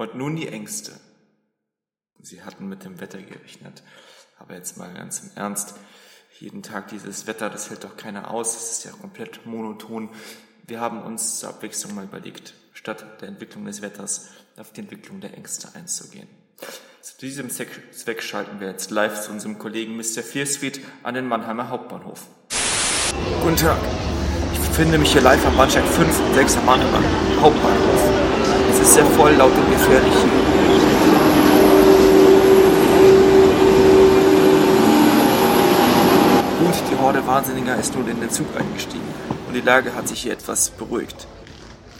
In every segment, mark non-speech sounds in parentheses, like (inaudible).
Und nun die Ängste. Sie hatten mit dem Wetter gerechnet. Aber jetzt mal ganz im Ernst. Jeden Tag dieses Wetter, das hält doch keiner aus. Es ist ja komplett monoton. Wir haben uns zur Abwechslung mal überlegt, statt der Entwicklung des Wetters auf die Entwicklung der Ängste einzugehen. Zu diesem Zweck schalten wir jetzt live zu unserem Kollegen Mr. Fearsweet an den Mannheimer Hauptbahnhof. Guten Tag. Ich befinde mich hier live am Bahnsteig 5 und 6 am Mannheimer Hauptbahnhof. Sehr voll, laut und gefährlich. Gut, die Horde Wahnsinniger ist nun in den Zug eingestiegen und die Lage hat sich hier etwas beruhigt.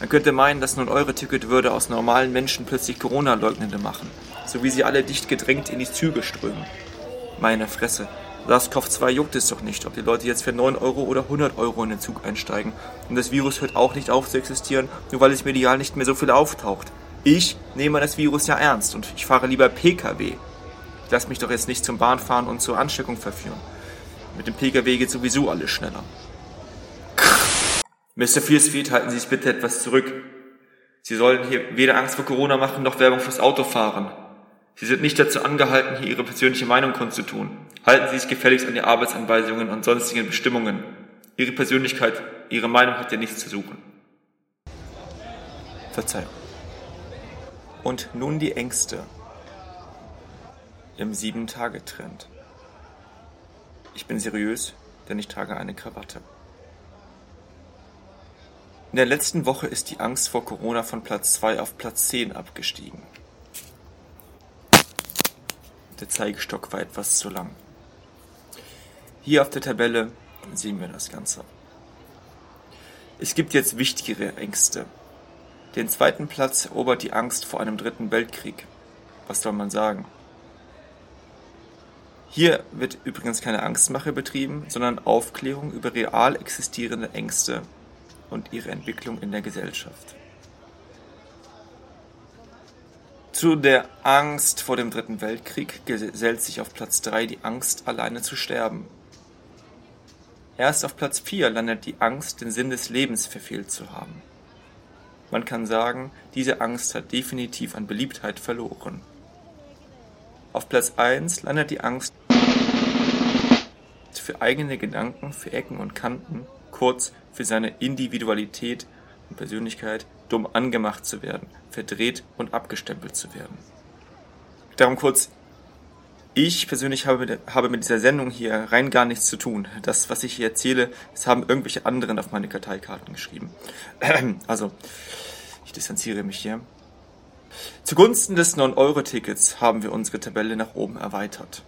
Man könnte meinen, dass nun eure Ticket würde aus normalen Menschen plötzlich Corona-Leugnende machen, so wie sie alle dicht gedrängt in die Züge strömen. Meine Fresse, SARS-CoV-2 juckt es doch nicht, ob die Leute jetzt für 9 Euro oder 100 Euro in den Zug einsteigen. Und das Virus hört auch nicht auf zu existieren, nur weil es medial nicht mehr so viel auftaucht. Ich nehme das Virus ja ernst und ich fahre lieber Pkw. Ich lasse mich doch jetzt nicht zum Bahnfahren und zur Ansteckung verführen. Mit dem Pkw geht sowieso alles schneller. Mr. Fearsfeed, halten Sie sich bitte etwas zurück. Sie sollen hier weder Angst vor Corona machen, noch Werbung fürs Autofahren. Sie sind nicht dazu angehalten, hier Ihre persönliche Meinung kundzutun. Halten Sie sich gefälligst an die Arbeitsanweisungen und sonstigen Bestimmungen. Ihre Persönlichkeit, Ihre Meinung hat ja nichts zu suchen. Verzeihung. Und nun die Ängste. Im Sieben-Tage-Trend. Ich bin seriös, denn ich trage eine Krawatte. In der letzten Woche ist die Angst vor Corona von Platz 2 auf Platz 10 abgestiegen. Der Zeigestock war etwas zu lang. Hier auf der Tabelle sehen wir das Ganze. Es gibt jetzt wichtigere Ängste. Den zweiten Platz erobert die Angst vor einem dritten Weltkrieg. Was soll man sagen? Hier wird übrigens keine Angstmache betrieben, sondern Aufklärung über real existierende Ängste und ihre Entwicklung in der Gesellschaft. Zu der Angst vor dem Dritten Weltkrieg gesellt sich auf Platz 3 die Angst, alleine zu sterben. Erst auf Platz 4 landet die Angst, den Sinn des Lebens verfehlt zu haben. Man kann sagen, diese Angst hat definitiv an Beliebtheit verloren. Auf Platz 1 landet die Angst für eigene Gedanken, für Ecken und Kanten, kurz für seine Individualität Persönlichkeit dumm angemacht zu werden, verdreht und abgestempelt zu werden. Darum kurz, ich persönlich habe mit, habe mit dieser Sendung hier rein gar nichts zu tun. Das, was ich hier erzähle, das haben irgendwelche anderen auf meine Karteikarten geschrieben. (clears throat) Also, ich distanziere mich hier. Zugunsten des 9-Euro-Tickets haben wir unsere Tabelle nach oben erweitert.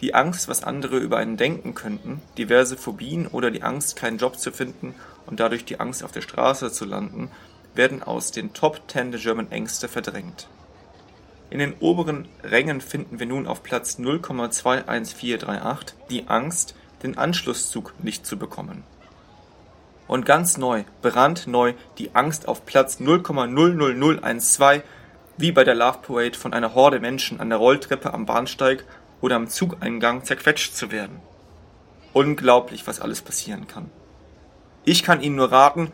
Die Angst, was andere über einen denken könnten, diverse Phobien oder die Angst, keinen Job zu finden und dadurch die Angst, auf der Straße zu landen, werden aus den Top 10 der German Ängste verdrängt. In den oberen Rängen finden wir nun auf Platz 0,21438 die Angst, den Anschlusszug nicht zu bekommen. Und ganz neu, brandneu, die Angst auf Platz 0,00012, wie bei der Love Parade von einer Horde Menschen an der Rolltreppe am Bahnsteig oder am Zugeingang zerquetscht zu werden. Unglaublich, was alles passieren kann. Ich kann Ihnen nur raten,